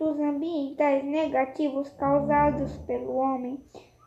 dos ambientais negativos causados pelo homem